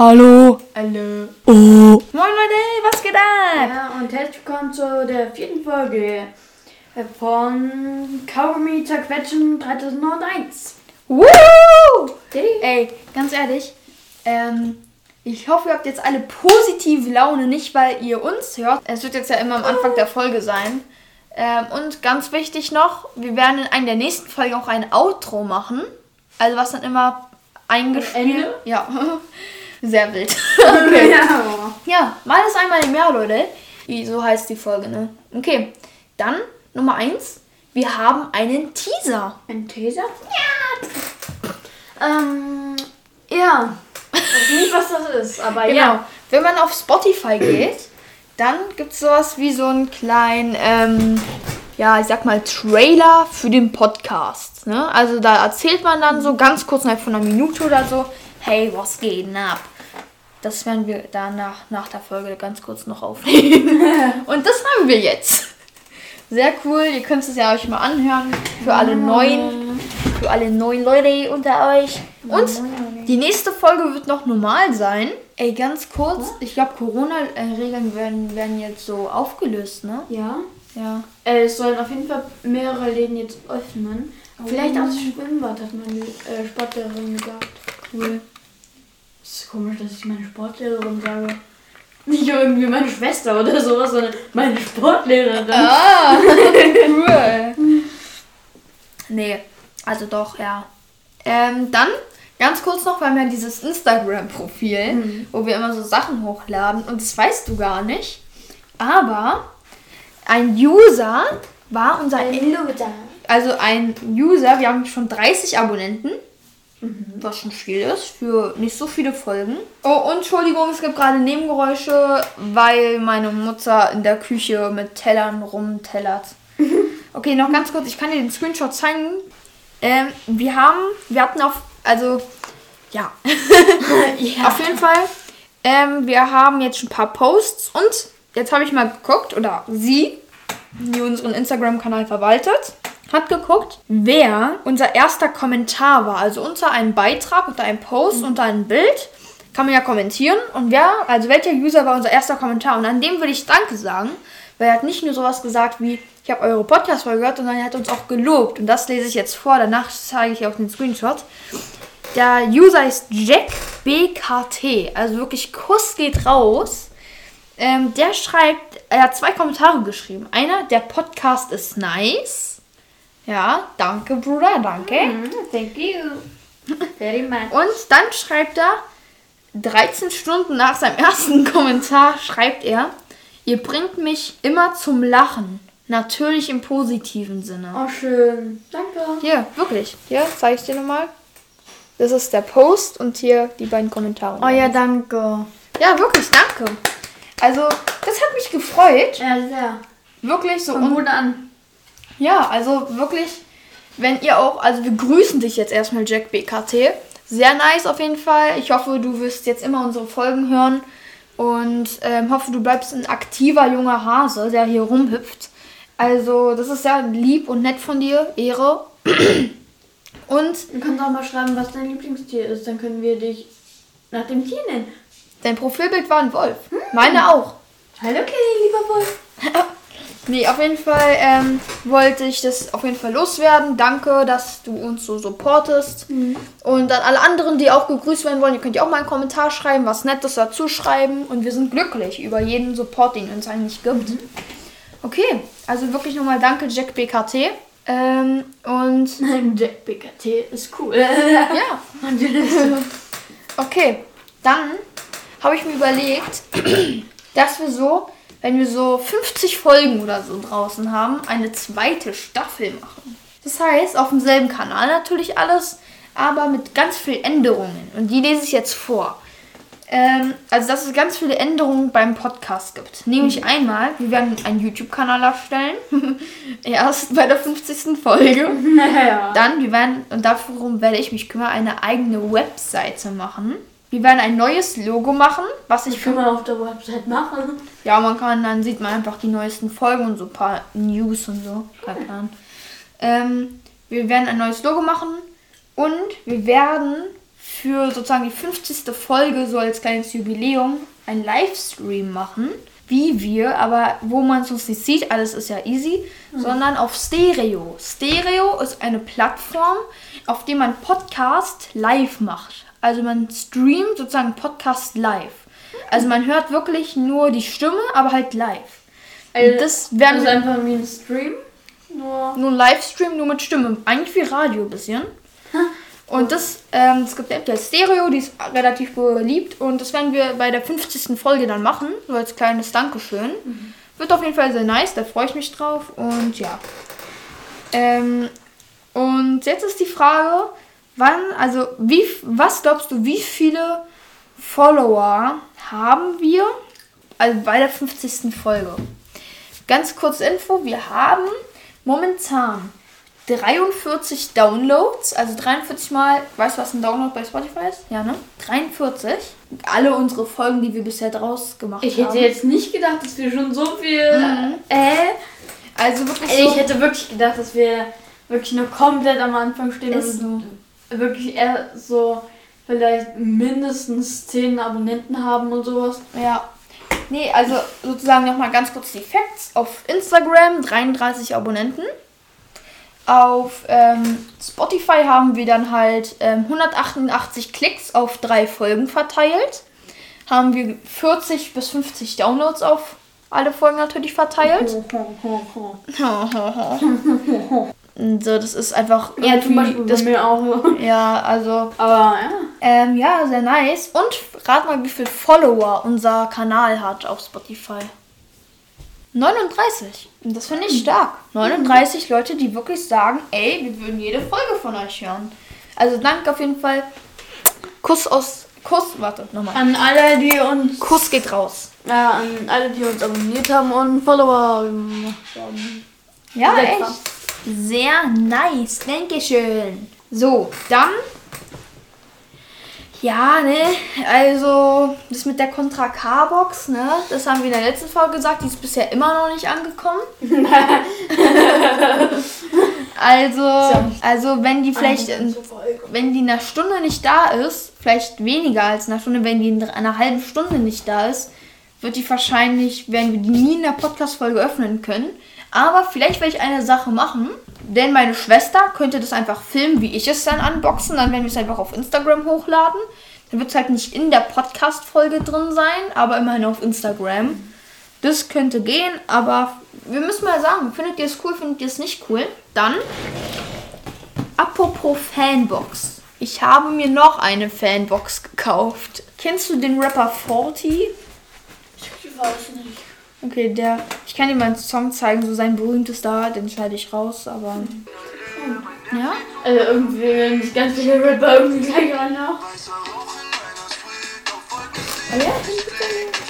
Hallo. Hallo. Oh. Moin Leute, was geht ab? Ja, und herzlich willkommen zu der vierten Folge von Kaugummi zerquetschen 3001. Woo! Diddy? Ey, ganz ehrlich, ähm, ich hoffe, ihr habt jetzt alle positive Laune, nicht weil ihr uns hört. Es wird jetzt ja immer am Anfang der Folge sein. Ähm, und ganz wichtig noch, wir werden in einer der nächsten Folgen auch ein Outro machen. Also was dann immer eingespielt. Ende? Ja. Sehr wild. Ja. Ja, mal ist einmal im Jahr, Leute. So heißt die Folge, ne? Okay, dann Nummer eins. Wir haben einen Teaser. Ein Taser? Ja. Ähm, ja. Ich weiß nicht, was das ist, aber Genau. ja. Wenn man auf Spotify geht, dann gibt es sowas wie so einen kleinen, ähm, ja, ich sag mal, Trailer für den Podcast. Ne? Also da erzählt man dann so ganz kurz, innerhalb von einer Minute oder so, hey, was geht denn ab? Das werden wir danach, nach der Folge ganz kurz noch aufnehmen. Und das haben wir jetzt. Sehr cool, ihr könnt es ja euch mal anhören. Für alle neuen, für alle neuen Leute unter euch. Und die nächste Folge wird noch normal sein. Ey, ganz kurz, ich glaube Corona-Regeln werden, werden jetzt so aufgelöst, ne? Ja. Ja. Äh, es sollen auf jeden Fall mehrere Läden jetzt öffnen. Vielleicht auch das Schwimmbad, hat meine äh, Sportlehrerin gesagt. Cool. Es ist komisch, dass ich meine Sportlehrerin sage. Nicht irgendwie meine Schwester oder sowas, sondern meine Sportlehrerin. Ah, cool. Nee, also doch, ja. Ähm, dann ganz kurz noch, wir haben ja dieses Instagram-Profil, wo wir immer so Sachen hochladen und das weißt du gar nicht. Aber ein User war unser Loser. Also ein User, wir haben schon 30 Abonnenten, was schon viel ist für nicht so viele Folgen. Oh, und Entschuldigung, es gibt gerade Nebengeräusche, weil meine Mutter in der Küche mit Tellern rumtellert. Okay, noch ganz kurz, ich kann dir den Screenshot zeigen. Ähm, wir haben, wir hatten auf, also, ja, ja. auf jeden Fall, ähm, wir haben jetzt schon ein paar Posts und jetzt habe ich mal geguckt, oder sie, die unseren Instagram-Kanal verwaltet, hat geguckt, wer unser erster Kommentar war. Also unter einem Beitrag, unter einem Post, unter einem Bild kann man ja kommentieren. Und wer, also welcher User war unser erster Kommentar? Und an dem würde ich Danke sagen, weil er hat nicht nur sowas gesagt wie, ich habe eure Podcast-Folge gehört, sondern er hat uns auch gelobt. Und das lese ich jetzt vor, danach zeige ich auch den Screenshot. Der User ist JackBKT, also wirklich Kuss geht raus. Ähm, der schreibt, er hat zwei Kommentare geschrieben. Einer, der Podcast ist nice. Ja, danke, Bruder, danke. Mhm, Thank you. Very much. Und dann schreibt er, 13 Stunden nach seinem ersten Kommentar, schreibt er, ihr bringt mich immer zum Lachen. Natürlich im positiven Sinne. Oh, schön. Danke. Hier, wirklich. Hier, zeige ich dir nochmal. Das ist der Post und hier die beiden Kommentare. Oh ja, danke. Ja, wirklich, danke. Also, das hat mich gefreut. Ja, sehr. Wirklich so. Von Mut an. Ja, also wirklich, wenn ihr auch, also wir grüßen dich jetzt erstmal, Jack BKT. Sehr nice auf jeden Fall. Ich hoffe, du wirst jetzt immer unsere Folgen hören und ähm, hoffe, du bleibst ein aktiver junger Hase, der hier rumhüpft. Also, das ist sehr lieb und nett von dir. Ehre. Und Du kannst auch mal schreiben, was dein Lieblingstier ist. Dann können wir dich nach dem Tier nennen. dein Profilbild war ein Wolf. Meine auch. Hallo, Kelly, lieber Wolf. Nee, auf jeden Fall ähm, wollte ich das auf jeden Fall loswerden. Danke, dass du uns so supportest. Und an alle anderen, die auch gegrüßt werden wollen, ihr könnt ja auch mal einen Kommentar schreiben, was Nettes dazu schreiben. Und wir sind glücklich über jeden Support, den ihr uns eigentlich gibt. Okay, also wirklich nochmal danke, Jack BKT. Ähm, und Nein, Jack BKT ist cool. ja. Okay, dann habe ich mir überlegt, dass wir so, wenn wir so 50 Folgen oder so draußen haben, eine zweite Staffel machen. Das heißt, auf demselben Kanal natürlich alles, aber mit ganz vielen Änderungen. Und die lese ich jetzt vor. Ähm, also, dass es ganz viele Änderungen beim Podcast gibt. Nämlich einmal, wir werden einen YouTube-Kanal erstellen. Erst bei der 50. Folge. naja. Dann, wir werden, und darum werde ich mich kümmern, eine eigene Webseite machen. Wir werden ein neues Logo machen, was ich Das für. kann man auf der Website machen. Ja, man kann, dann sieht man einfach die neuesten Folgen und so ein paar News und so. Kein Plan. Ähm, wir werden ein neues Logo machen und wir werden für sozusagen die 50. Folge so als kleines Jubiläum einen Livestream machen, wie wir, aber wo man es uns nicht sieht, alles ist ja easy, sondern auf Stereo. Stereo ist eine Plattform, auf der man Podcast live macht. Also man streamt sozusagen Podcast live. Also man hört wirklich nur die Stimme, aber halt live. Also, das werden also einfach wie ein Stream. Nur. nur ein Livestream, nur mit Stimme. Eigentlich wie Radio ein bisschen. Und das, ähm, es gibt eine App, die heißt Stereo, die ist relativ beliebt. Und das werden wir bei der 50. Folge dann machen, so als kleines Dankeschön. Wird auf jeden Fall sehr nice, da freue ich mich drauf. Und ja. Ähm, und jetzt ist die Frage, wann, also wie, was glaubst du, wie viele Follower haben wir also bei der 50. Folge? Ganz kurz Info, wir haben momentan 43 Downloads, also 43 mal, weißt du, was ein Download bei Spotify ist? Ja, ne? 43. Alle unsere Folgen, die wir bisher draus gemacht Ich haben. hätte jetzt nicht gedacht, dass wir schon so viel. Mhm. Äh, also wirklich so, ich hätte wirklich gedacht, dass wir wirklich noch komplett am Anfang stehen Ist und wirklich eher so vielleicht mindestens 10 Abonnenten haben und sowas. Ja. Nee, also sozusagen nochmal ganz kurz die Facts. Auf Instagram 33 Abonnenten. Auf ähm, Spotify haben wir dann halt ähm, 188 Klicks auf drei Folgen verteilt. Haben wir 40 bis 50 Downloads auf alle Folgen natürlich verteilt. so, das ist einfach Ja, zum Beispiel das, bei mir auch. so. ja, also Aber ja. ähm, ja, sehr nice. Und rat mal, wie viele Follower unser Kanal hat auf Spotify. 39. Und das finde ich stark. 39 Leute, die wirklich sagen, ey, wir würden jede Folge von euch hören. Also danke auf jeden Fall. Kuss aus. Kuss, warte, nochmal. An alle, die uns. Kuss geht raus. Ja, an alle, die uns abonniert haben und Follower gemacht haben. Ja, echt. Sehr nice. Dankeschön. So, dann. Ja, ne, also das mit der Contra K-Box, ne, das haben wir in der letzten Folge gesagt, die ist bisher immer noch nicht angekommen. also, also wenn die vielleicht, in, wenn die in einer Stunde nicht da ist, vielleicht weniger als in einer Stunde, wenn die in einer halben Stunde nicht da ist, wird die wahrscheinlich, werden wir die nie in der Podcast-Folge öffnen können. Aber vielleicht werde ich eine Sache machen, denn meine Schwester könnte das einfach filmen, wie ich es dann unboxen. Dann werden wir es einfach auf Instagram hochladen. Dann wird es halt nicht in der Podcast-Folge drin sein, aber immerhin auf Instagram. Das könnte gehen, aber wir müssen mal sagen, findet ihr es cool, findet ihr es nicht cool? Dann, apropos Fanbox. Ich habe mir noch eine Fanbox gekauft. Kennst du den Rapper 40? Ich weiß nicht. Okay, der. Ich kann dir mal einen Song zeigen, so sein berühmtester, den schneide ich raus, aber. Ja? Also irgendwie nicht ganz viele Rapper irgendwie gleich auch.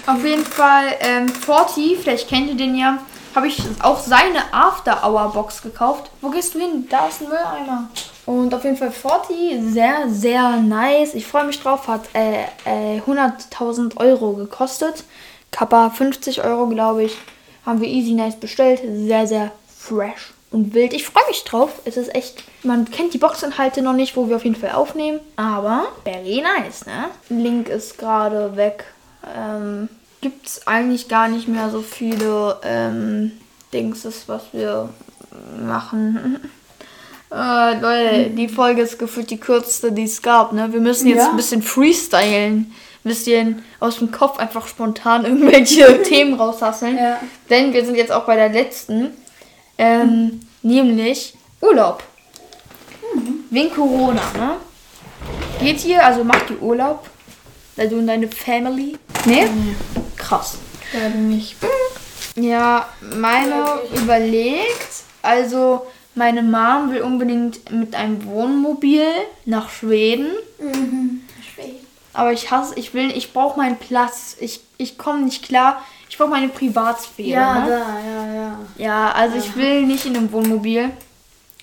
Auf jeden Fall, ähm, 40, vielleicht kennt ihr den ja, habe ich auch seine After Hour Box gekauft. Wo gehst du hin? Da ist ein Mülleimer. Und auf jeden Fall 40, sehr, sehr nice. Ich freue mich drauf, hat äh, äh, 100.000 Euro gekostet. Kappa 50 Euro, glaube ich. Haben wir easy nice bestellt. Sehr, sehr fresh und wild. Ich freue mich drauf. Es ist echt, man kennt die Boxinhalte noch nicht, wo wir auf jeden Fall aufnehmen. Aber very nice, ne? Link ist gerade weg. Ähm, Gibt es eigentlich gar nicht mehr so viele ähm, Dingses, was wir machen. Äh, Leute, die Folge ist gefühlt die kürzeste, die es gab, ne? Wir müssen jetzt Ja. ein bisschen freestylen. Bisschen aus dem Kopf einfach spontan irgendwelche Themen raushasseln. Ja. Denn wir sind jetzt auch bei der letzten. Ähm, nämlich Urlaub. Wegen Corona, ne? Geht ihr, also macht ihr Urlaub? Also und deine Family? Ne? Krass. Gerade nicht. Ja, meine überlegt. Also, meine Mom will unbedingt mit einem Wohnmobil nach Schweden. Aber ich hasse, ich will, ich brauche meinen Platz. Ich, ich komme nicht klar. Ich brauche meine Privatsphäre. Ja, ne? da, ja, ja. Ja, also ich will nicht in einem Wohnmobil.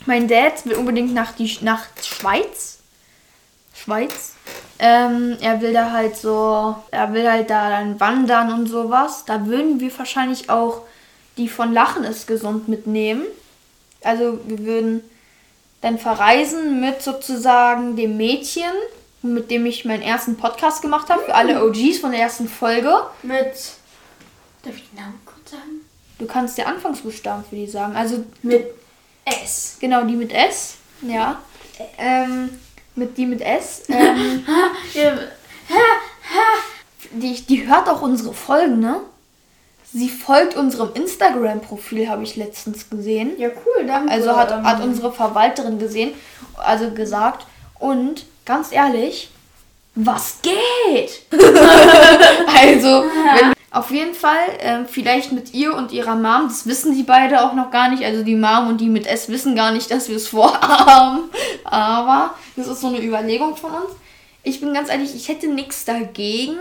Mein Dad will unbedingt nach die nach Schweiz. Schweiz. Ähm, er will da halt so, er will halt da dann wandern und sowas. Da würden wir wahrscheinlich auch die von Lachen ist gesund mitnehmen. Also wir würden dann verreisen mit sozusagen dem Mädchen mit dem ich meinen ersten Podcast gemacht habe, für alle OGs von der ersten Folge. Mit. Darf ich den Namen kurz sagen? Du kannst der Anfangsbuchstaben für die sagen. Also Mit S. genau die mit S. Ja. Ähm, mit die mit S. Ähm, die, die hört auch unsere Folgen, ne? Sie folgt unserem Instagram-Profil, habe ich letztens gesehen. ja cool, danke. Also hat, Ähm, hat unsere Verwalterin gesehen, also gesagt. Und ganz ehrlich, was geht? also, wenn, auf jeden Fall, ähm, vielleicht mit ihr und ihrer Mom, das wissen die beide auch noch gar nicht. Also die Mom und die mit S wissen gar nicht, dass wir es vorhaben. Aber das ist so eine Überlegung von uns. Ich bin ganz ehrlich, ich hätte nichts dagegen.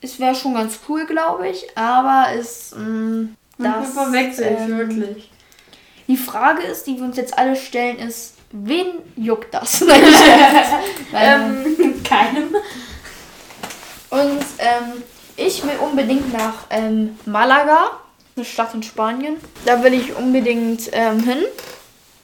Es wäre schon ganz cool, glaube ich. Aber es. Mh, Das verwechselt, ähm, wirklich. die Frage ist, die wir uns jetzt alle stellen, ist, wen juckt das? Nein, Ähm, keinem. Und ähm, ich will unbedingt nach ähm, Malaga, eine Stadt in Spanien. Da will ich unbedingt ähm, hin.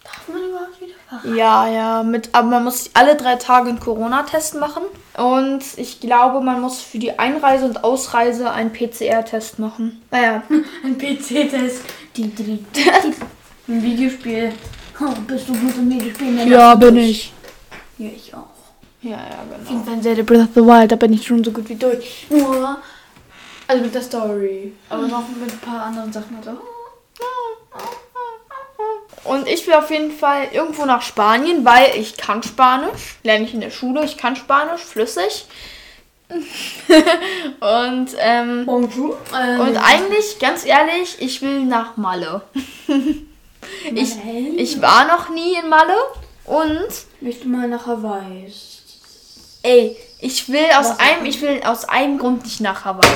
Darf man überhaupt wieder fahren? Ja, ja, mit, aber man muss alle drei Tage einen Corona-Test machen. Und ich glaube, man muss für die Einreise und Ausreise einen PCR-Test machen. Naja, Ein PC-Test. Ein Videospiel. Oh, bist du gut im Videospielen? ja, bin ich. Ja, ich auch. Ja, ja, genau. Irgendwann Zelda Breath of the Wild, da bin ich schon so gut wie durch. Nur, also mit der Story. Aber noch mit ein paar anderen Sachen. Also, Und ich will auf jeden Fall irgendwo nach Spanien, weil ich kann Spanisch. Lerne ich in der Schule, ich kann Spanisch, flüssig. und ähm, Bonjour. Und eigentlich, ganz ehrlich, ich will nach Malle. ich, Nein. ich war noch nie in Malle und möchte mal nach Hawaii. ey, ich will aus Was? einem, ich will aus einem Grund nicht nach Hawaii.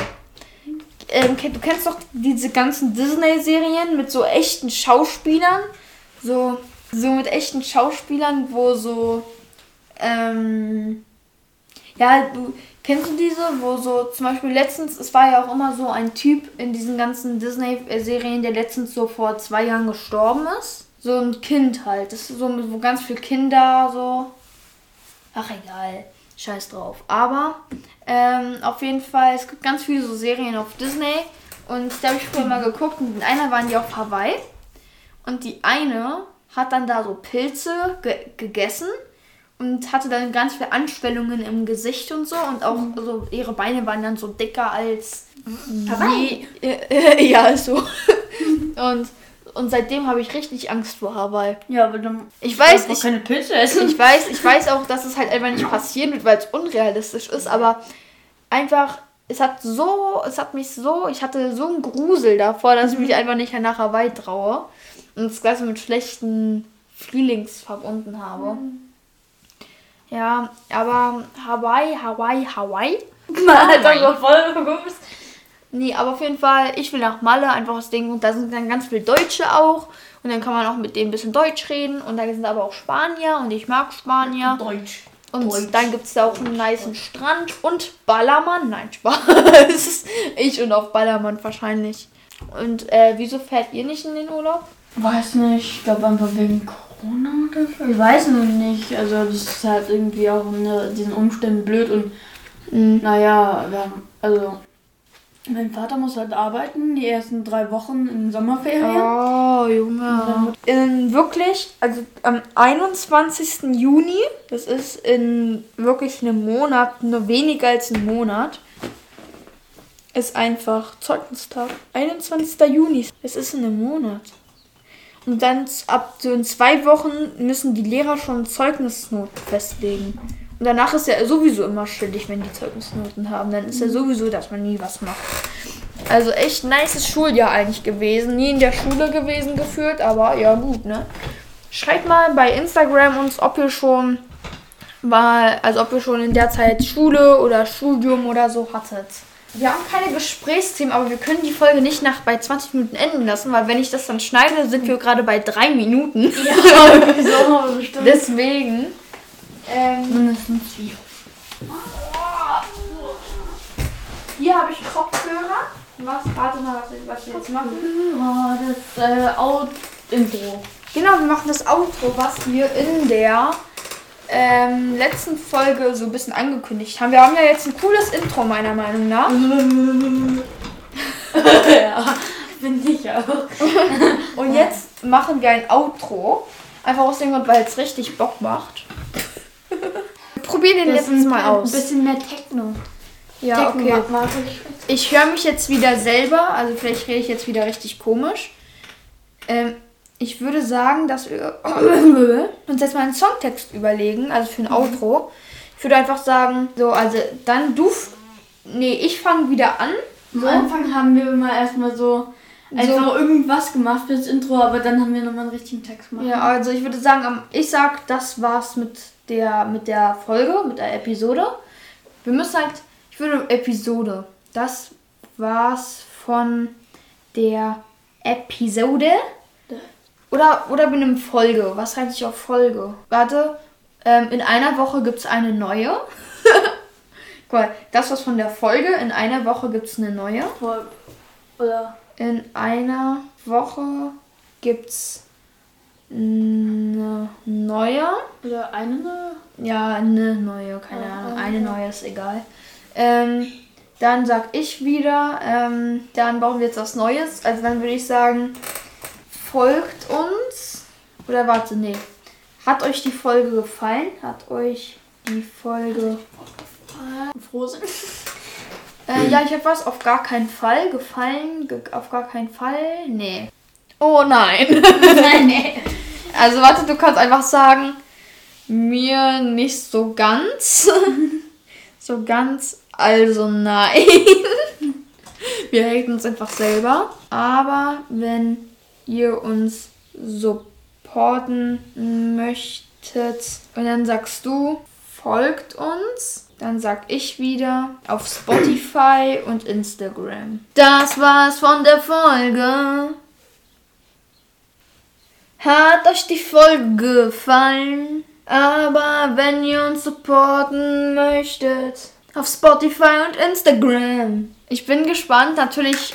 Ähm, du kennst doch diese ganzen Disney-Serien mit so echten Schauspielern, so so mit echten Schauspielern, wo so ähm, ja, du kennst du diese, wo so zum Beispiel letztens, es war ja auch immer so ein Typ in diesen ganzen Disney-Serien, der letztens so vor zwei Jahren gestorben ist. So ein Kind halt. Das ist so, wo ganz viele Kinder so. Ach egal, scheiß drauf. Aber ähm, auf jeden Fall, es gibt ganz viele so Serien auf Disney und da habe ich früher mal geguckt und in einer waren die auf Hawaii und die eine hat dann da so Pilze ge gegessen und hatte dann ganz viele Anschwellungen im Gesicht und so und auch so ihre Beine waren dann so dicker als Hawaii? je- äh, ja ist so und und seitdem habe ich richtig Angst vor Hawaii. Ja, aber dann. Ich weiß, ich, keine Pilze essen. ich weiß, ich weiß auch, dass es halt einfach nicht passieren wird, weil es unrealistisch ist, aber einfach, es hat so, es hat mich so, ich hatte so einen Grusel davor, dass ich mich einfach nicht nach Hawaii traue und das Ganze mit schlechten Feelings verbunden habe. Ja, aber Hawaii, Hawaii, Hawaii. Hat doch voll geguckt. Nee, aber auf jeden Fall, ich will nach Malle, einfach aus dem Grund, da sind dann ganz viele Deutsche auch. Und dann kann man auch mit denen ein bisschen Deutsch reden. Und da sind aber auch Spanier und ich mag Spanier. Deutsch. Und Deutsch. dann gibt es da auch einen niceen Strand und Ballermann. Nein, Spaß. ich und auf Ballermann wahrscheinlich. Und äh, wieso fährt ihr nicht in den Urlaub? Weiß nicht, ich glaube einfach wegen Corona oder so. Ich weiß noch nicht. Also das ist halt irgendwie auch in diesen Umständen blöd und Mhm. naja, wir haben, also mein Vater muss halt arbeiten, die ersten drei Wochen in Sommerferien. Oh, Junge. In wirklich, also am 21. Juni, das ist in wirklich einem Monat, nur weniger als ein Monat, ist einfach Zeugnistag. 21. Juni, es ist in einem Monat. Und dann ab so in zwei Wochen müssen die Lehrer schon Zeugnisnoten festlegen. Und danach ist ja sowieso immer schuldig, wenn die Zeugnisnoten haben. Dann ist ja sowieso, dass man nie was macht. Also echt nices Schuljahr eigentlich gewesen. Nie in der Schule gewesen geführt, aber ja gut, ne? Schreibt mal bei Instagram uns, ob ihr schon mal, also ob ihr schon in der Zeit Schule oder Studium oder so hattet. Wir haben keine Gesprächsthemen, aber wir können die Folge nicht nach bei 20 Minuten enden lassen, weil wenn ich das dann schneide, sind wir gerade bei drei Minuten. Ja, so bestimmt. Deswegen. Ähm, Mindestens vier. hier habe ich Kopfhörer. Was? Warte mal, was, wir jetzt machen. Das äh, Out-Intro. Genau, wir machen das Outro, was wir in der ähm, letzten Folge so ein bisschen angekündigt haben. Wir haben ja jetzt ein cooles Intro, meiner Meinung nach. ja, finde ich auch. Und jetzt machen wir ein Outro. Einfach aus dem Grund, weil es richtig Bock macht. Wir probieren den jetzt mal aus. Ein bisschen mehr Techno. Ja, Techno okay. ich. Ich höre mich jetzt wieder selber, also vielleicht rede ich jetzt wieder richtig komisch. Ähm, ich würde sagen, dass wir uns jetzt mal einen Songtext überlegen, also für ein Outro. Ich würde einfach sagen, so, also dann du. Nee, ich fange wieder an. Am So. Anfang haben wir immer erstmal so einfach irgendwas gemacht fürs Intro, aber dann haben wir nochmal einen richtigen Text gemacht. Ja, also ich würde sagen, am- ich sag, das war's mit der, mit der Folge, mit der Episode. Wir müssen halt, ich würde Episode, das war's von der Episode. Oder, oder mit einem Folge. Was heißt ich auf Folge? Warte, ähm, in einer Woche gibt's eine neue. Guck mal, das was von der Folge, in einer Woche gibt's eine neue. Oder In einer Woche gibt's eine neue. Oder eine neue? Ja, eine neue, keine Ja, Ahnung. Eine neue ist egal. Ähm, dann sag ich wieder, ähm, dann brauchen wir jetzt was Neues. Also dann würde ich sagen, folgt uns. Oder warte, nee. Hat euch die Folge gefallen? Hat euch die Folge. Froh sind. Äh, ja, ich habe was auf gar keinen Fall gefallen. Ge auf gar keinen Fall. Nee. Oh nein. Nein, nee. Also warte, du kannst einfach sagen, mir nicht so ganz. so ganz, also nein. Wir haten uns einfach selber. Aber wenn ihr uns supporten möchtet und dann sagst du, folgt uns. Dann sag ich wieder auf Spotify und Instagram. Das war's von der Folge. Hat euch die Folge gefallen? Aber wenn ihr uns supporten möchtet, auf Spotify und Instagram. Ich bin gespannt. Natürlich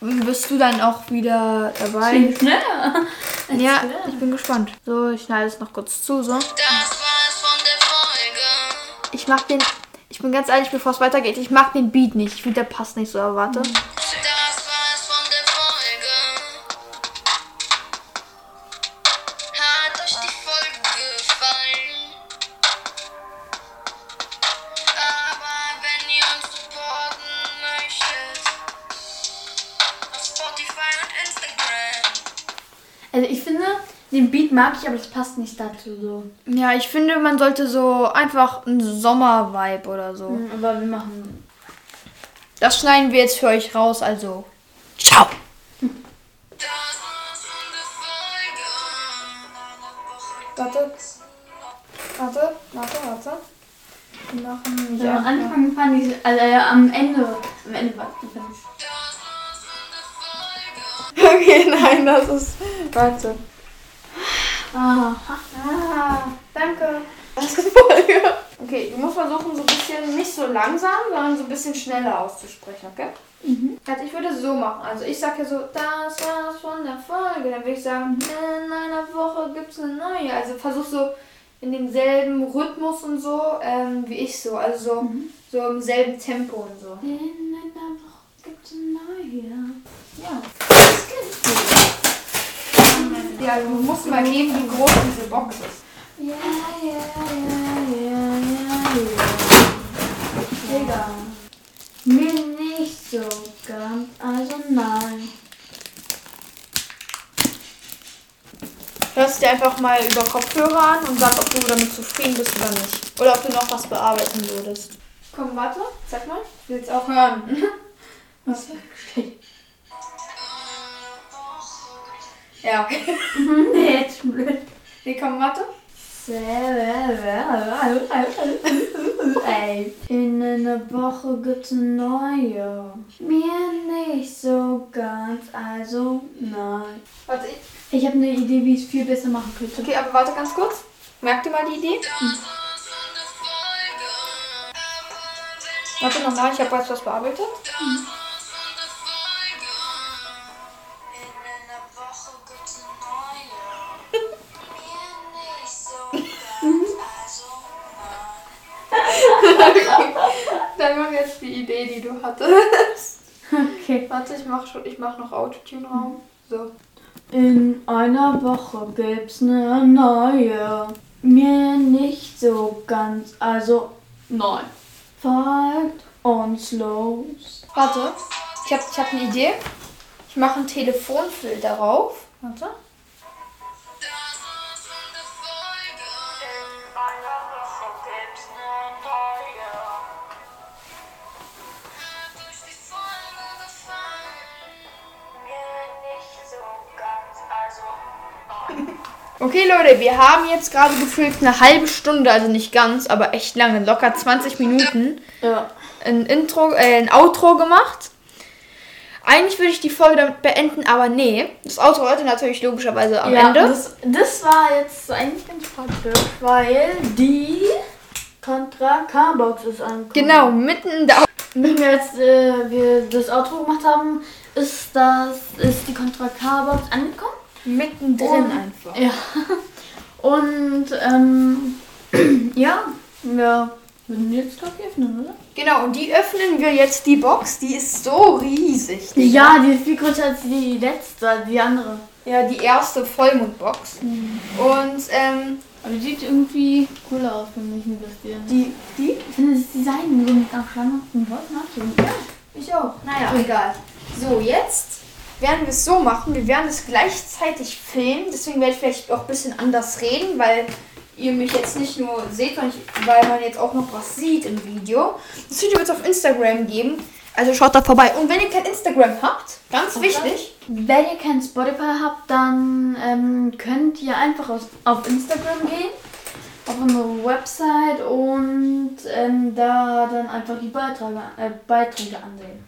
bist du dann auch wieder dabei. Klingt schneller. Ja, schneller. ich bin gespannt. So, ich schneide es noch kurz zu. So. Das war's von der Folge. Ich mach den. Ich bin ganz ehrlich, bevor es weitergeht, ich mag den Beat nicht. Ich finde, der passt nicht so, aber warte. Das mag ich, aber das passt nicht dazu so. Ja, ich finde, man sollte so einfach einen Sommer-Vibe oder so. Mhm, Aber wir machen. Das schneiden wir jetzt für euch raus, also. Ciao! Warte. Warte, warte, warte. Wir machen Ja, am Anfang fand ich, also äh, am Ende, am Ende war fand ich. Okay, nein, das ist. Warte. Ah, Ah, danke. Das ist Folge. Okay, du musst versuchen, so ein bisschen nicht so langsam, sondern so ein bisschen schneller auszusprechen, okay? Mhm. Also ich würde es so machen. Also ich sage ja so, das war's von der Folge. Dann würde ich sagen, in einer Woche gibt's eine neue. Also versuch so in demselben Rhythmus und so, ähm, wie ich so. Also so, so im selben Tempo und so. in einer Woche gibt's ein neue. Ja. Ja, du musst mal geben, wie groß diese Box ist. Ja, ja, ja, ja, ja, ja. Digga. Mir nicht so ganz, also nein. Hörst dir einfach mal über Kopfhörer an und sag, ob du damit zufrieden bist oder nicht. Oder ob du noch was bearbeiten würdest. Komm, warte, sag mal. Ich will es auch hören. Was steht? Ja, okay. nee, jetzt blöd. Nee, komm, warte. Ey, in einer Woche gibt's eine neue. Mir nicht so ganz, also nein. Warte, ich. Ich habe eine Idee, wie ich es viel besser machen könnte. Okay, aber warte ganz kurz. Merk dir mal die Idee. Ihr Warte nochmal, ich habe jetzt was bearbeitet. Das Jetzt die Idee, die du hattest. Okay. Warte, ich mach, schon, ich mach noch Autotune-Raum. So. In einer Woche gibt's eine neue. Mir nicht so ganz, also nein. Folgt uns los. Warte, ich hab, ich hab eine Idee. Ich mache einen Telefonfilter drauf. Warte. Okay, Leute, wir haben jetzt gerade gefühlt eine halbe Stunde, also nicht ganz, aber echt lange, locker 20 Minuten, Ja. ein Intro, äh, ein Outro gemacht. Eigentlich würde ich die Folge damit beenden, aber nee. Das Outro heute natürlich logischerweise am ja, Ende. Das, das war jetzt eigentlich ganz praktisch, weil die Contra K-Box ist angekommen. Genau, mitten in der Wenn wir jetzt äh, wir das Outro gemacht haben, ist das ist die Contra K-Box angekommen. Mittendrin Und- einfach. Ja. Und ähm, ja, wir würden die jetzt glaube ich öffnen, oder? Genau, und die öffnen wir jetzt die Box. Die ist so riesig. Digga. Ja, die ist viel größer als die letzte, die andere. Ja, die erste Vollmondbox. Und ähm, Aber die sieht irgendwie cooler aus, finde ich ein bisschen. die, die? Ich finde das Design so mit und Wolken hat Ja, ich auch. Naja, egal. So, jetzt werden wir es so machen. Wir werden es gleichzeitig filmen. Deswegen werde ich vielleicht auch ein bisschen anders reden, weil ihr mich jetzt nicht nur seht, weil man jetzt auch noch was sieht im Video. Das Video wird es auf Instagram geben. Also schaut da vorbei. Und wenn ihr kein Instagram habt, ganz wichtig, Wenn ihr kein Spotify habt, dann ähm, könnt ihr einfach aus, auf Instagram gehen, auf unsere Website und ähm, da dann einfach die Beiträge, äh, Beiträge ansehen.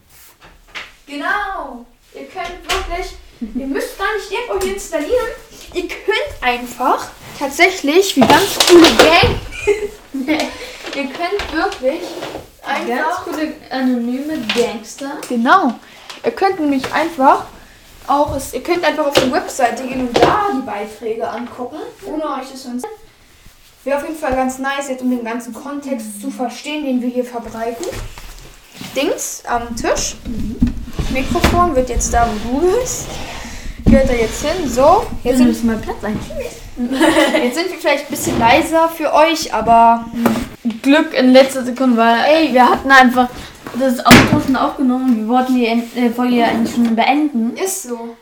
Genau. Ihr könnt wirklich, ihr müsst gar nicht irgendwo hier installieren. Ihr könnt einfach tatsächlich wie ganz coole Gang. ihr könnt wirklich Ganz einfach. coole anonyme Gangster. Genau. Ihr könnt nämlich einfach auch, es, ihr könnt einfach auf die Webseite gehen und da die Beiträge angucken, ohne euch das sonst. Wäre auf jeden Fall ganz nice, jetzt um den ganzen Kontext zu verstehen, den wir hier verbreiten. Dings am Tisch. Mikrofon wird jetzt da, wo du bist. Gehört da jetzt hin. So, jetzt sind, müssen mal Platz ein. jetzt sind wir vielleicht ein bisschen leiser für euch, aber Glück in letzter Sekunde, weil ey, wir hatten einfach das schon aufgenommen. Wir wollten die äh, Folge ja eigentlich schon beenden. ist so.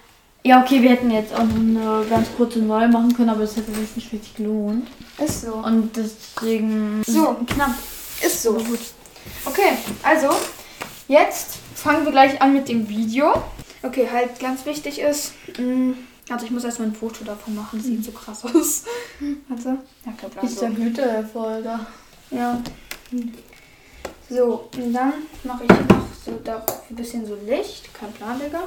Ja, okay, wir hätten jetzt auch noch eine ganz kurze neue machen können, aber es hätte sich nicht richtig gelohnt. Ist so. Und deswegen. So. knapp. Ist so. Okay, also jetzt fangen wir gleich an mit dem Video. Okay, halt ganz wichtig ist, mh, also ich muss erstmal ein Foto davon machen, das sieht so krass aus. Warte. Ja, klar, klar, Ist der so. Güterfolger. Ja. So, und dann mache ich noch so da ein bisschen so Licht. Kein Plan, Digga.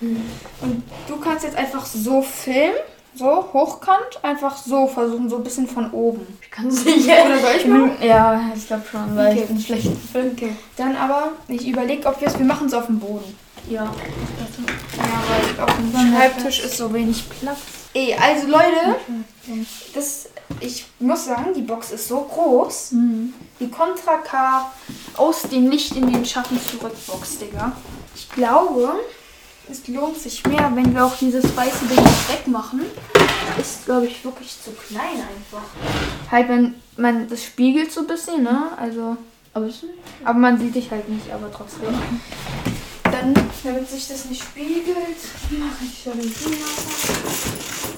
Und du kannst jetzt einfach so filmen, so hochkant, einfach so versuchen, so ein bisschen von oben. Ich kann es nicht. Oder soll ich machen? Ja, ich glaube schon, weil Okay. ich bin schlecht. Okay. Dann aber, ich überlege, ob wir es, wir machen es auf dem Boden. Ja. Ja, weil auf dem Schreibtisch ist so wenig Platz. Ey, also Leute, das, ich muss sagen, die Box ist so groß. Mhm. Die Contra K aus dem Licht in den Schatten zurück Box, Digga. Ich glaube, es lohnt sich mehr, wenn wir auch dieses weiße Ding wegmachen. Ist, glaube ich, wirklich zu klein einfach. Halt, wenn man, das spiegelt so ein bisschen, ne? Also, Aber aber man sieht dich halt nicht, aber trotzdem. Dann, damit sich das nicht spiegelt, mache ich Jalousien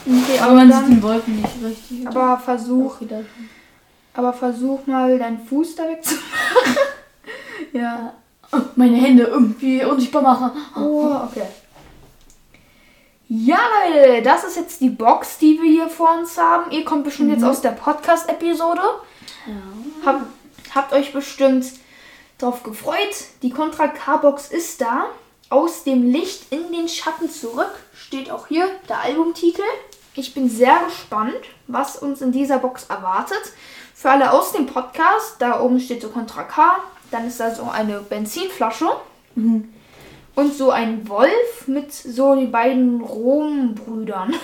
Okay, aber man sieht dann, den Wolken nicht richtig. aber versuch, aber versuch mal deinen Fuß da wegzumachen. ja. Meine Hände irgendwie unsichtbar machen. Oh, okay. Ja, Leute, das ist jetzt die Box, die wir hier vor uns haben. Ihr kommt bestimmt jetzt aus der Podcast-Episode. Ja. Hab, habt euch bestimmt drauf gefreut. Die Contra K-Box ist da. Aus dem Licht in den Schatten zurück. Steht auch hier der Albumtitel. Ich bin sehr gespannt, was uns in dieser Box erwartet. Für alle aus dem Podcast, da oben steht so Contra K. Dann ist da so eine Benzinflasche. Und so ein Wolf mit so die beiden Rom-Brüdern.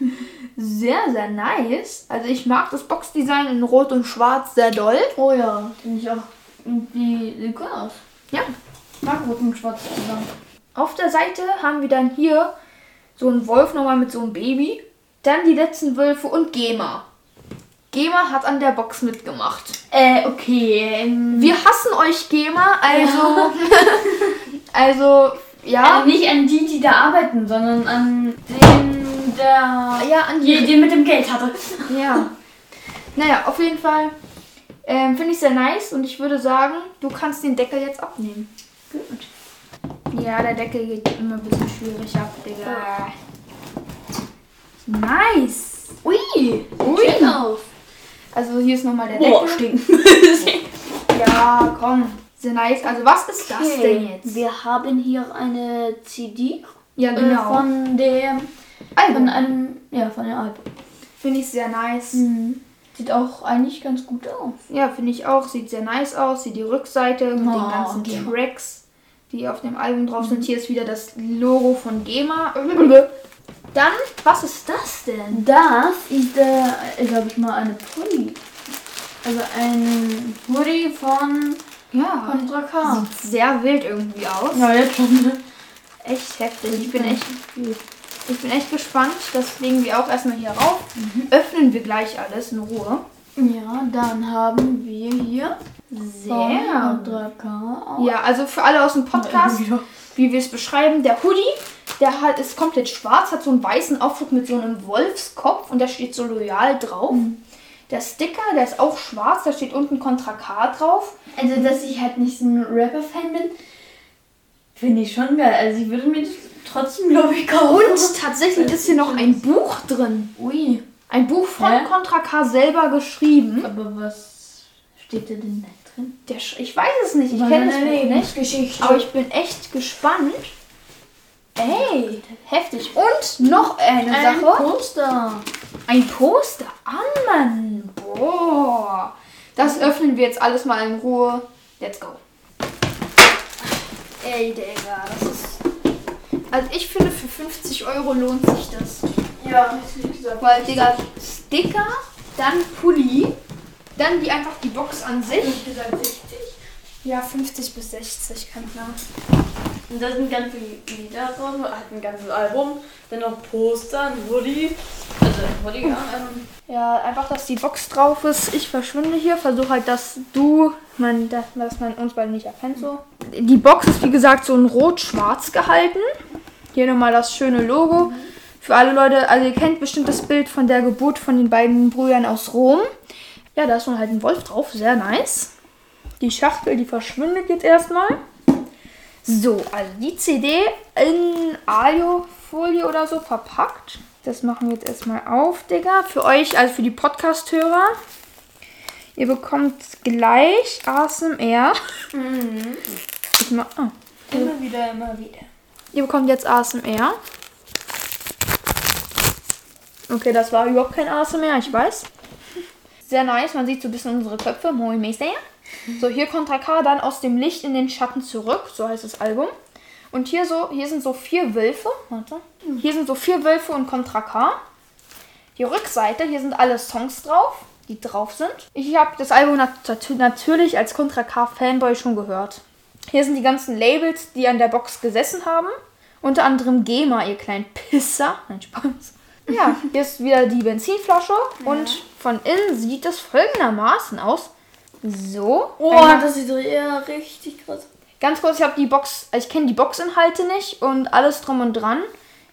sehr, sehr nice. Also ich mag das Boxdesign in Rot und Schwarz sehr doll. Oh ja, finde ich auch. Die sieht gut aus. Ja. Ich mag Rot und Schwarz zusammen. Auf der Seite haben wir dann hier so einen Wolf nochmal mit so einem Baby. Dann die letzten Wölfe und Gema. Gema hat an der Box mitgemacht. Äh, okay. Ähm, Wir hassen euch, Gema, also. also, ja. also nicht an die, die da arbeiten, sondern an den, der. ja, an Die, die mit dem Geld hatte. Ja. Naja, auf jeden Fall ähm, finde ich sehr nice und ich würde sagen, du kannst den Deckel jetzt abnehmen. Gut. Ja, der Deckel geht immer ein bisschen schwierig ab, Digga. Nice. Ui. Ui. Schön auf. Also hier ist nochmal der Boah, Deckel. stinkt. Ja, komm. Sehr nice. Also was ist das denn jetzt? Wir haben hier eine CD Ja, äh, genau. von dem. Album. Von einem. Ja, von dem Album. Finde ich sehr nice. Sieht auch eigentlich ganz gut aus. Ja, finde ich auch. Sieht sehr nice aus. Sieht die Rückseite mit den Oh, ganzen Gema. Tracks, die auf dem Album drauf sind. Hier ist wieder das Logo von Gema. Dann, was ist das denn? Das ist, äh, glaube ich mal, eine Pulli. Also ein Hoodie von Ja, Contra K. sieht sehr wild irgendwie aus. Ja, jetzt schon. Echt heftig. Ich bin echt, ich bin echt gespannt. Das legen wir auch erstmal hier rauf. Öffnen wir gleich alles in Ruhe. Ja, dann haben wir hier Sehr. Ja, also für alle aus dem Podcast, Ja. wie wir es beschreiben, der Hoodie, der halt ist komplett schwarz, hat so einen weißen Aufdruck mit so einem Wolfskopf und da steht so loyal drauf. Der Sticker, der ist auch schwarz, da steht unten Contra K drauf. Also, dass ich halt nicht so ein Rapper-Fan bin, finde ich schon geil. Also, ich würde mir das trotzdem, glaube ich, kaufen. Und tatsächlich ist hier noch ein Buch drin. Ui. Ein Buch von Hä? Contra K selber geschrieben. Aber was steht da denn da drin? Der, Sch- ich weiß es nicht, ich kenne das Buch nicht. Geschichte. Aber ich bin echt gespannt. Ey, heftig. Und noch eine ein Sache. Poster. Ein Poster. Ah, Mann. Boah. Das öffnen wir jetzt alles mal in Ruhe. Let's go. Ey, Digga, das ist... Also ich finde, für 50 Euro lohnt sich das. Ja, gesagt. Weil, Digga, Sticker, dann Pulli, dann die einfach die Box an sich. Ich gesagt 60. Ja, 50 bis 60, kann klar. Und da sind ganz viele Lieder drauf, halt ein ganzes Album, dann noch Poster, ein Hoodie. Also ein Hoodie, ja. Ähm, Ja, einfach, dass die Box drauf ist. Ich verschwinde hier, versuche halt, dass du, man, dass dass man uns beide nicht erkennt so. Die Box ist wie gesagt so in rot-schwarz gehalten. Hier nochmal das schöne Logo. Für alle Leute, also ihr kennt bestimmt das Bild von der Geburt von den beiden Brüdern aus Rom. Ja, da ist schon halt ein Wolf drauf, sehr nice. Die Schachtel, die verschwindet jetzt erstmal. So, also die CD in Alufolie oder so verpackt. Das machen wir jetzt erstmal auf, Digga. Für euch, also für die Podcast-Hörer. Ihr bekommt gleich ASMR. Ich mach, ah. immer wieder, immer wieder. Ihr bekommt jetzt ASMR. Okay, das war überhaupt kein ASMR, ich weiß. Sehr nice, man sieht so ein bisschen unsere Köpfe. Moin Meister. So, hier Contra K dann aus dem Licht in den Schatten zurück. So heißt das Album. Und hier so, hier sind so vier Wölfe. Warte. Hier sind so vier Wölfe und Contra K. Die Rückseite, hier sind alle Songs drauf, die drauf sind. Ich habe das Album nat nat- natürlich als Contra K Fanboy schon gehört. Hier sind die ganzen Labels, die an der Box gesessen haben. Unter anderem GEMA, ihr kleinen Pisser. Nein, Spaß. Ja, hier ist wieder die Benzinflasche. Und von innen sieht es folgendermaßen aus. So. Oh, Einmal- das sieht ja richtig krass. Ganz kurz, ich habe die Box, ich kenne die Boxinhalte nicht und alles drum und dran.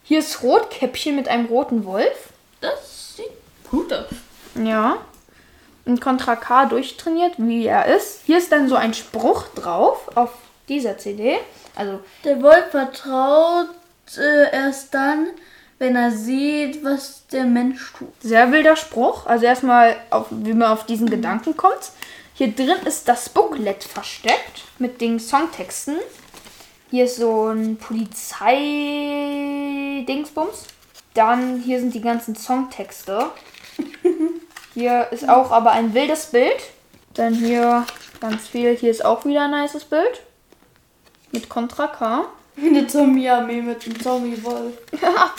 Hier ist Rotkäppchen mit einem roten Wolf. Das sieht gut aus. Ja. Und Contra K durchtrainiert, wie er ist. Hier ist dann so ein Spruch drauf auf dieser CD. Also, Der Wolf vertraut äh, erst dann, wenn er sieht, was der Mensch tut. sehr wilder Spruch. Also erstmal, auf, wie man auf diesen Gedanken kommt. Hier drin ist das Booklet versteckt mit den Songtexten. Hier ist so ein Polizei-Dingsbums. Dann hier sind die ganzen Songtexte. Hier ist auch aber ein wildes Bild. Dann hier ganz viel. Hier ist auch wieder ein nices Bild. Mit Contra K. Eine Zombie-Armee mit einem Zombie-Wolf.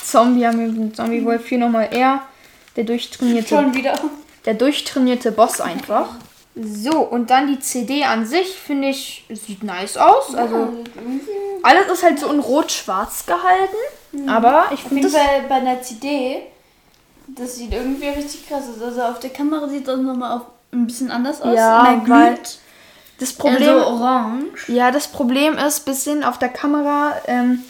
Zombie haben wir mit dem Zombie Wolf hier nochmal er. Der durchtrainierte Schon wieder. der durchtrainierte Boss einfach. So, und dann die CD an sich, finde ich, sieht nice aus. Also, alles ist halt so in rot-schwarz gehalten. Aber ich finde. Fall bei einer CD, das sieht irgendwie richtig krass aus. Also auf der Kamera sieht das nochmal ein bisschen anders aus. Ja, weil. Das Problem Problem, so orange. ja, das Problem ist, bisschen auf der Kamera, ähm,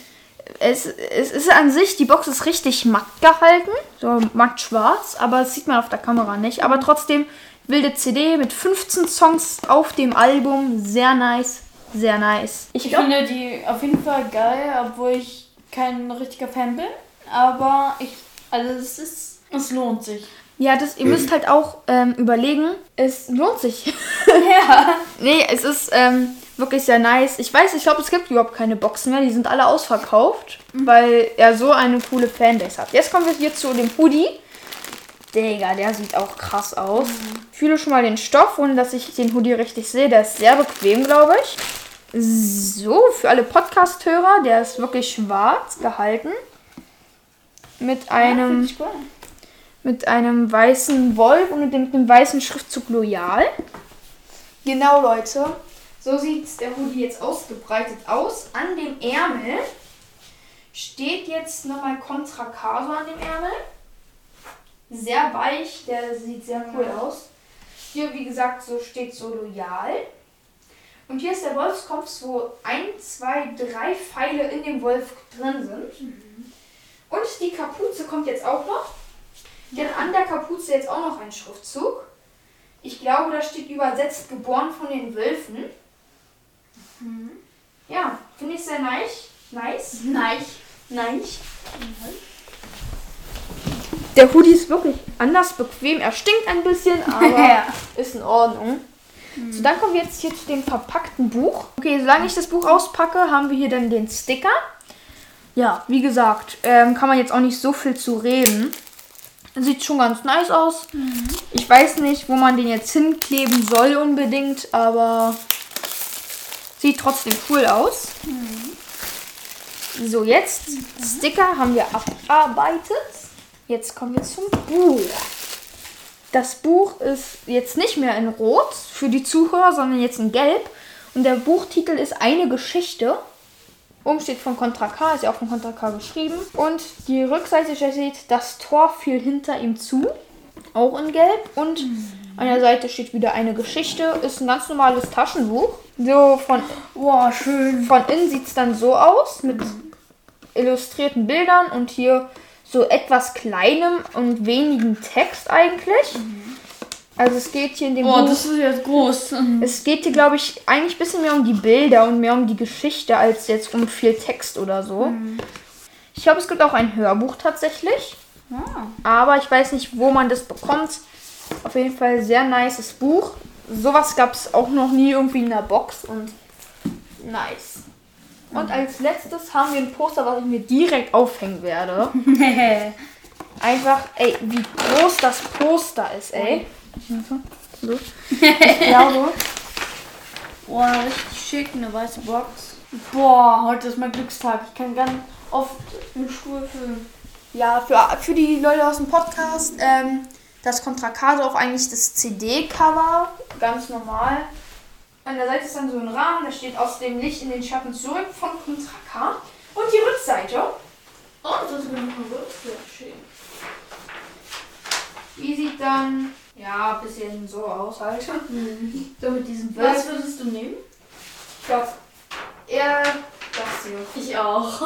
es, es ist an sich, die Box ist richtig matt gehalten, so matt schwarz, aber das sieht man auf der Kamera nicht. Aber trotzdem, wilde CD mit 15 Songs auf dem Album, sehr nice, sehr nice. Ich glaub- finde die auf jeden Fall geil, obwohl ich kein richtiger Fan bin. Aber ich, also es ist, es lohnt sich. Ja, das, ihr müsst halt auch ähm, überlegen, es lohnt sich. Ja. nee, es ist ähm, wirklich sehr nice. Ich weiß, ich glaube, es gibt überhaupt keine Boxen mehr. Die sind alle ausverkauft, weil er so eine coole Fanbase hat. Jetzt kommen wir hier zu dem Hoodie. Digga, der sieht auch krass aus. Fühle schon mal den Stoff, ohne dass ich den Hoodie richtig sehe. Der ist sehr bequem, glaube ich. So, für alle Podcast-Hörer, der ist wirklich schwarz gehalten. Mit einem ich cool. mit einem weißen Wolf und mit dem, mit dem weißen Schriftzug Loyal. Genau, Leute. So sieht der Hoodie jetzt ausgebreitet aus. An dem Ärmel steht jetzt nochmal Contra Caso an dem Ärmel. Sehr weich, der sieht sehr cool aus. Hier, wie gesagt, so steht so Loyal. Und hier ist der Wolfskopf, wo ein, zwei, drei Pfeile in dem Wolf drin sind. Und die Kapuze kommt jetzt auch noch. Denn an der Kapuze jetzt auch noch ein Schriftzug. Ich glaube, da steht übersetzt geboren von den Wölfen. Ja, finde ich sehr nice. Nice. Nein. Nice. Der Hoodie ist wirklich anders bequem. Er stinkt ein bisschen, aber Ja. ist in Ordnung. So, dann kommen wir jetzt hier zu dem verpackten Buch. Okay, solange ich das Buch auspacke, haben wir hier dann den Sticker. Ja, wie gesagt, ähm, kann man jetzt auch nicht so viel zu reden. Sieht schon ganz nice aus. Ich weiß nicht, wo man den jetzt hinkleben soll unbedingt, aber sieht trotzdem cool aus. So, jetzt Sticker haben wir abarbeitet. Jetzt kommen wir zum Buch. Das Buch ist jetzt nicht mehr in Rot für die Zuhörer, sondern jetzt in Gelb. Und der Buchtitel ist Eine Geschichte. Oben steht von Contra K, ist ja auch von Contra K geschrieben. Und die Rückseite steht, das Tor fiel hinter ihm zu. Auch in Gelb. Und an der Seite steht wieder eine Geschichte. Ist ein ganz normales Taschenbuch. So von, Boah, schön. von innen sieht es dann so aus. Mit illustrierten Bildern und hier so etwas kleinem und wenigen Text eigentlich. Also es geht hier in dem Boah, Buch. das ist jetzt groß. Es geht hier, glaube ich, eigentlich ein bisschen mehr um die Bilder und mehr um die Geschichte als jetzt um viel Text oder so. Ich glaube, es gibt auch ein Hörbuch tatsächlich. Ah. Aber ich weiß nicht, wo man das bekommt. Auf jeden Fall sehr nices Buch. Sowas gab es auch noch nie irgendwie in der Box und nice. Und als letztes haben wir ein Poster, was ich mir direkt aufhängen werde. Einfach, ey, wie groß das Poster ist, ey. So. Ich glaube, Boah, richtig schick, eine weiße Box. Boah, heute ist mein Glückstag. Ich kann ganz oft den Stuhl füllen. Ja, für, für die Leute aus dem Podcast, ähm, das Contra K auch eigentlich das CD-Cover, ganz normal. An der Seite ist dann so ein Rahmen, da steht aus dem Licht in den Schatten zurück von Contra K. Und die Rückseite, Oh, das ist ein sehr schön. die sieht dann, ja, ein bisschen so aus halt. So mit diesem Was Wölfen. würdest du nehmen? Ich glaube, eher das hier. Ich auch.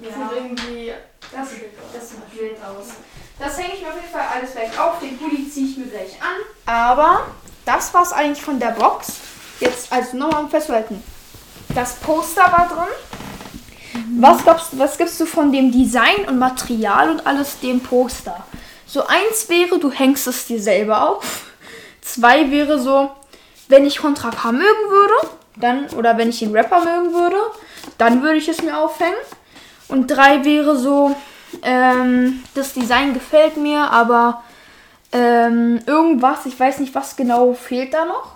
Ja. Sieht irgendwie. Das, das sieht wild aus. Das hänge ich mir auf jeden Fall alles gleich auf. Den Pulli ziehe ich mir gleich an. Aber das war es eigentlich von der Box. Jetzt also nochmal festzuhalten. Das Poster war drin. Was, glaubst, was gibst du von dem Design und Material und alles dem Poster? So eins wäre, du hängst es dir selber auf. Zwei wäre so, wenn ich Contra K mögen würde, dann, oder wenn ich den Rapper mögen würde, dann würde ich es mir aufhängen. Und drei wäre so, ähm, das Design gefällt mir, aber ähm, irgendwas, ich weiß nicht, was genau fehlt da noch.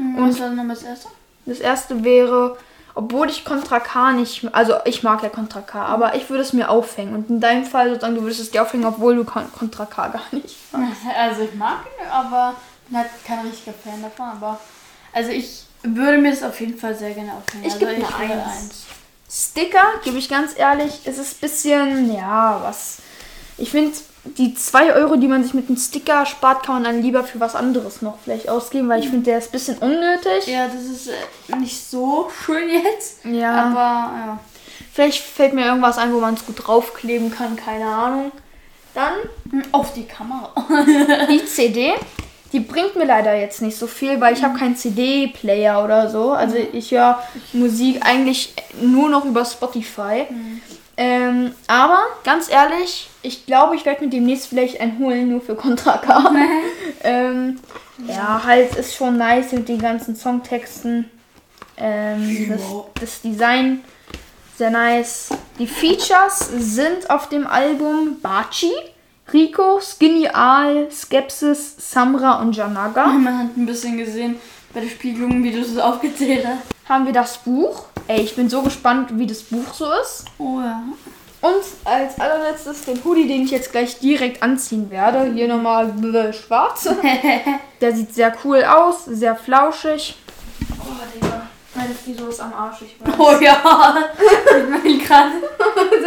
Und was war das erste? Das erste wäre, obwohl ich Contra K nicht, also ich mag ja Contra K, aber ich würde es mir aufhängen. Und in deinem Fall sozusagen, du würdest es dir aufhängen, obwohl du Con- Contra K gar nicht magst. Also ich mag ihn, aber bin halt kein richtiger Fan davon, aber also ich würde mir das auf jeden Fall sehr gerne aufnehmen. Ich also geb eine würde Eins. Sticker, gebe ich ganz ehrlich, es ist ein bisschen, ja, was. Ich finde, die 2 Euro, die man sich mit einem Sticker spart, kann man dann lieber für was anderes noch vielleicht ausgeben, weil ich finde, der ist ein bisschen unnötig. Ja, das ist äh, nicht so schön jetzt. Ja. Aber ja. Vielleicht fällt mir irgendwas ein, wo man es gut draufkleben kann, keine Ahnung. Dann Hm, Auf die Kamera. die CD. Die bringt mir leider jetzt nicht so viel, weil ich habe keinen CD-Player oder so. Also ich höre Musik eigentlich nur noch über Spotify. Ähm, aber ganz ehrlich, ich glaube, ich werde mir demnächst vielleicht einen holen, nur für Contra K. ähm, ja, halt ist schon nice mit den ganzen Songtexten. Ähm, das, das Design sehr nice. Die Features sind auf dem Album Bachi, Rico, Skinny Aal, Skepsis, Samra und Janaga. Man hat ein bisschen gesehen bei der Spiegelung, wie du es aufgezählt hast. Haben wir das Buch. Ey, ich bin so gespannt, wie das Buch so ist. Oh ja. Und als allerletztes den Hoodie, den ich jetzt gleich direkt anziehen werde. Hier nochmal bläh, schwarz. Der sieht sehr cool aus, sehr flauschig. Oh, Digga. Meine Frisur ist am Arsch, ich weiß. Oh ja. ich meine gerade.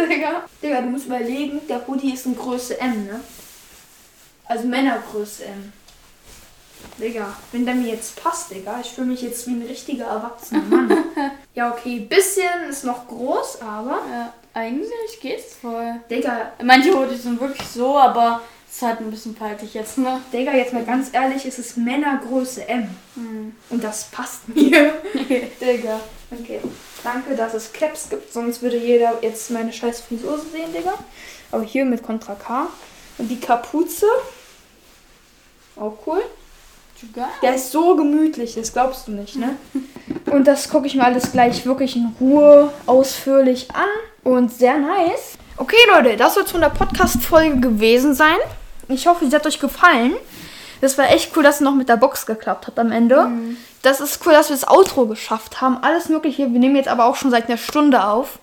Digga. Digga, du musst überlegen, der Hoodie ist in Größe M, ne? Also Männergröße M. Digga, wenn der mir jetzt passt, Digga, ich fühle mich jetzt wie ein richtiger erwachsener Mann. ja, okay, bisschen ist noch groß, aber. Ja, eigentlich geht's voll. Digga, Manche Hoodies sind wirklich so, aber es ist halt ein bisschen faltig jetzt, ne? Digga, jetzt mal ganz ehrlich, es ist Männergröße M. Und das passt mir. Digga. Okay. Danke, dass es Caps gibt, sonst würde jeder jetzt meine scheiß Frisur sehen, Digga. Aber hier mit Contra K. Und die Kapuze. Auch cool. Geil. Der ist so gemütlich, das glaubst du nicht, ne? Und das gucke ich mir alles gleich wirklich in Ruhe ausführlich an. Und sehr nice. Okay, Leute, das wird von der Podcast-Folge gewesen sein. Ich hoffe, sie hat euch gefallen. Das war echt cool, dass es noch mit der Box geklappt hat am Ende. Das ist cool, dass wir das Outro geschafft haben. Alles Mögliche. Wir nehmen jetzt aber auch schon seit einer Stunde auf.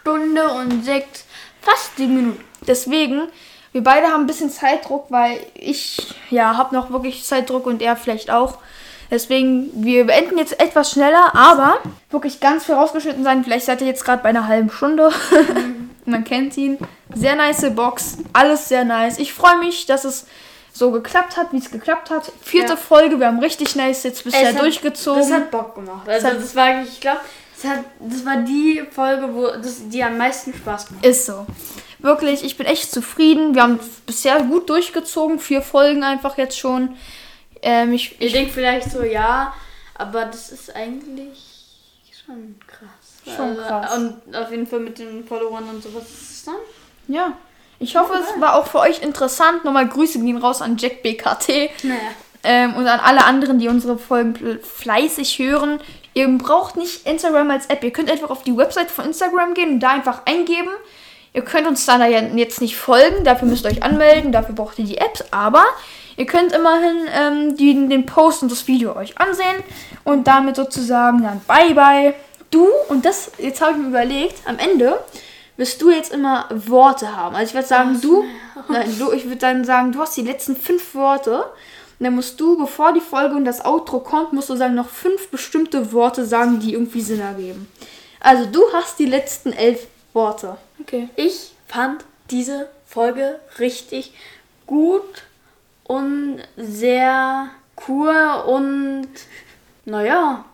Stunde und sechs, fast sieben Minuten. Deswegen, wir beide haben ein bisschen Zeitdruck, weil ich ja habe noch wirklich Zeitdruck und er vielleicht auch. Deswegen, wir beenden jetzt etwas schneller, aber wirklich ganz viel rausgeschnitten sein. Vielleicht seid ihr jetzt gerade bei einer halben Stunde. Man kennt ihn. Sehr nice Box. Alles sehr nice. Ich freue mich, dass es so geklappt hat, wie es geklappt hat. Vierte Ja. Folge, wir haben richtig nice jetzt bisher Es hat- durchgezogen. Das hat Bock gemacht. Also hat- das war, ich glaube, das, hat- das war die Folge, wo das, die am meisten Spaß gemacht Ist so. Wirklich, ich bin echt zufrieden. Wir haben bisher gut durchgezogen. Vier Folgen einfach jetzt schon. Ähm, ich, Ihr ich, denkt vielleicht so, ja, aber das ist eigentlich schon krass. Schon krass. Und auf jeden Fall mit den Followern und sowas ist es dann. ja. Ich hoffe, es war auch für euch interessant. Nochmal Grüße gehen raus an Jack BKT Naja. ähm, und an alle anderen, die unsere Folgen fl- fleißig hören. Ihr braucht nicht Instagram als App. Ihr könnt einfach auf die Website von Instagram gehen und da einfach eingeben. Ihr könnt uns dann da ja jetzt nicht folgen, dafür müsst ihr euch anmelden, dafür braucht ihr die Apps, aber ihr könnt immerhin ähm, die, den Post und das Video euch ansehen und damit sozusagen dann bye bye. Du, und das, jetzt habe ich mir überlegt, am Ende wirst du jetzt immer Worte haben. Also ich würde sagen, du, nein, du, ich würde dann sagen, du hast die letzten fünf Worte. Und dann musst du, bevor die Folge und das Outro kommt, musst du sagen, noch fünf bestimmte Worte sagen, die irgendwie Sinn ergeben. Also du hast die letzten elf Worte. Okay. Ich fand diese Folge richtig gut und sehr cool und naja,